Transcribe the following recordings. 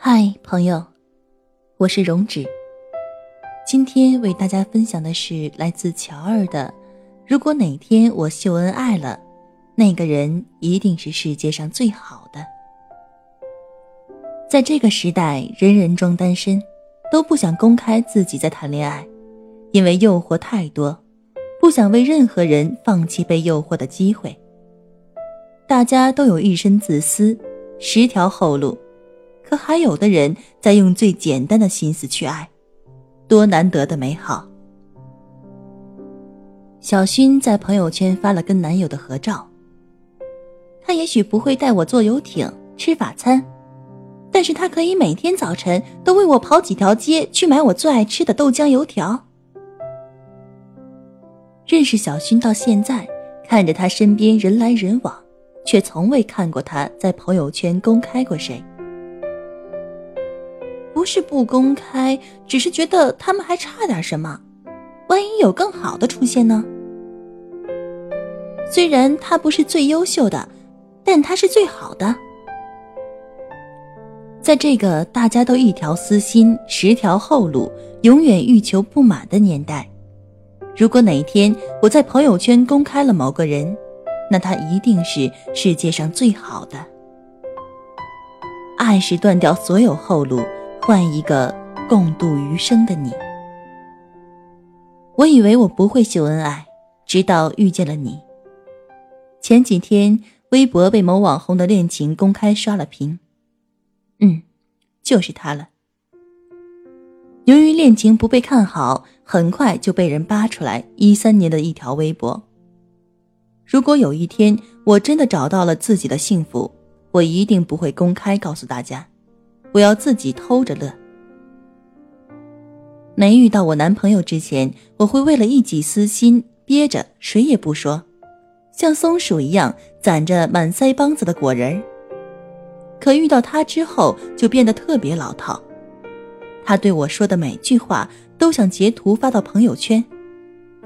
嗨，朋友，我是荣止。今天为大家分享的是来自乔二的：如果哪天我秀恩爱了，那个人一定是世界上最好的。在这个时代，人人装单身，都不想公开自己在谈恋爱，因为诱惑太多，不想为任何人放弃被诱惑的机会。大家都有一身自私，十条后路。可还有的人在用最简单的心思去爱，多难得的美好。小薰在朋友圈发了跟男友的合照。他也许不会带我坐游艇吃法餐，但是他可以每天早晨都为我跑几条街去买我最爱吃的豆浆油条。认识小薰到现在，看着他身边人来人往，却从未看过他在朋友圈公开过谁。不是不公开，只是觉得他们还差点什么。万一有更好的出现呢？虽然他不是最优秀的，但他是最好的。在这个大家都一条私心、十条后路、永远欲求不满的年代，如果哪一天我在朋友圈公开了某个人，那他一定是世界上最好的。爱是断掉所有后路。换一个共度余生的你。我以为我不会秀恩爱，直到遇见了你。前几天，微博被某网红的恋情公开刷了屏。嗯，就是他了。由于恋情不被看好，很快就被人扒出来一三年的一条微博。如果有一天我真的找到了自己的幸福，我一定不会公开告诉大家。我要自己偷着乐。没遇到我男朋友之前，我会为了一己私心憋着，谁也不说，像松鼠一样攒着满腮帮子的果仁儿。可遇到他之后，就变得特别老套。他对我说的每句话，都想截图发到朋友圈；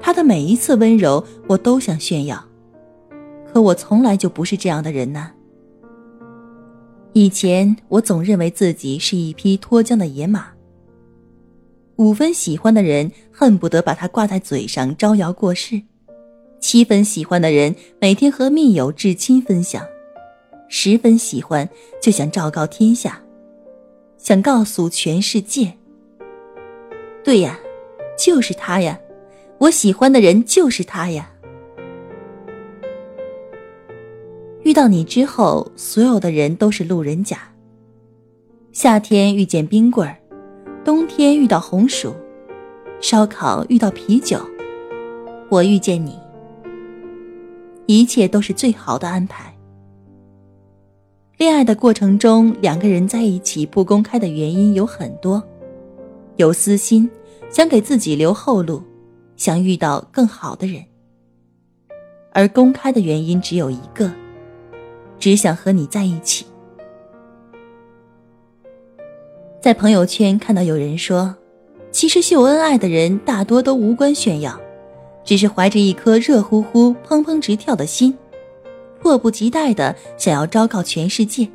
他的每一次温柔，我都想炫耀。可我从来就不是这样的人呐。以前我总认为自己是一匹脱缰的野马。五分喜欢的人恨不得把它挂在嘴上招摇过市，七分喜欢的人每天和密友至亲分享，十分喜欢就想昭告天下，想告诉全世界。对呀，就是他呀，我喜欢的人就是他呀。遇到你之后，所有的人都是路人甲。夏天遇见冰棍儿，冬天遇到红薯，烧烤遇到啤酒，我遇见你，一切都是最好的安排。恋爱的过程中，两个人在一起不公开的原因有很多，有私心，想给自己留后路，想遇到更好的人；而公开的原因只有一个。只想和你在一起。在朋友圈看到有人说，其实秀恩爱的人大多都无关炫耀，只是怀着一颗热乎乎、砰砰直跳的心，迫不及待的想要昭告全世界：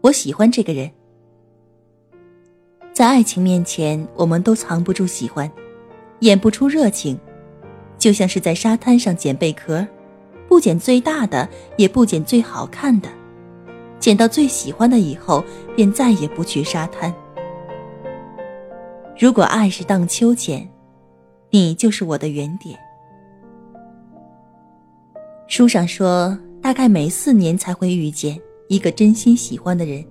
我喜欢这个人。在爱情面前，我们都藏不住喜欢，演不出热情，就像是在沙滩上捡贝壳。不捡最大的，也不捡最好看的，捡到最喜欢的以后，便再也不去沙滩。如果爱是荡秋千，你就是我的原点。书上说，大概每四年才会遇见一个真心喜欢的人。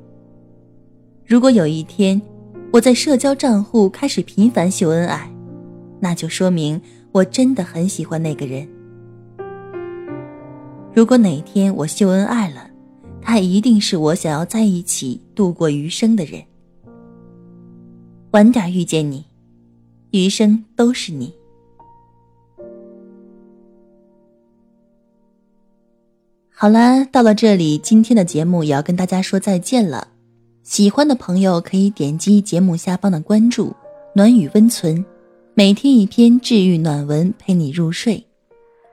如果有一天，我在社交账户开始频繁秀恩爱，那就说明我真的很喜欢那个人。如果哪天我秀恩爱了，他一定是我想要在一起度过余生的人。晚点遇见你，余生都是你。好了，到了这里，今天的节目也要跟大家说再见了。喜欢的朋友可以点击节目下方的关注“暖雨温存”，每天一篇治愈暖文陪你入睡。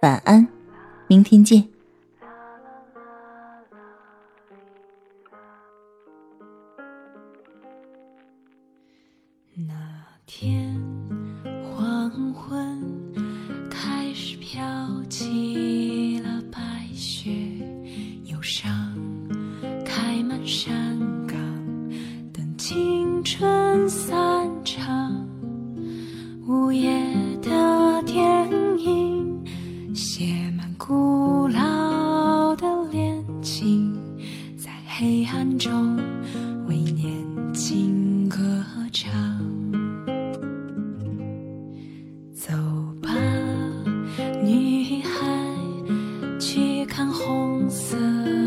晚安，明天见。那天看红色。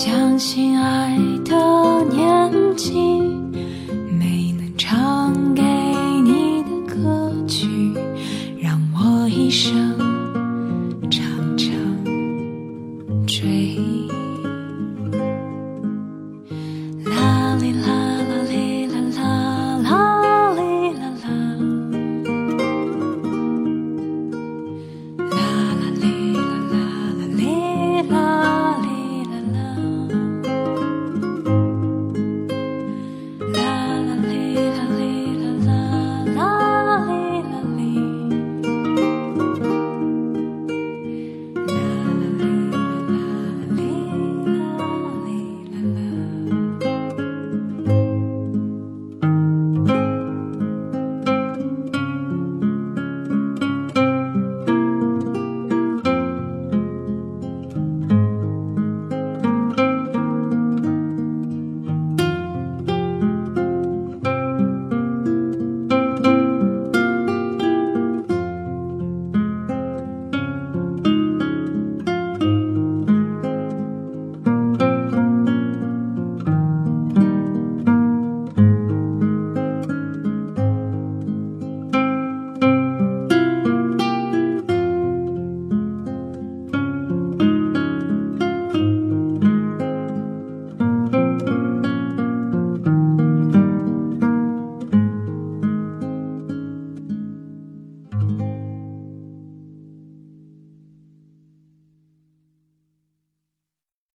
相信爱的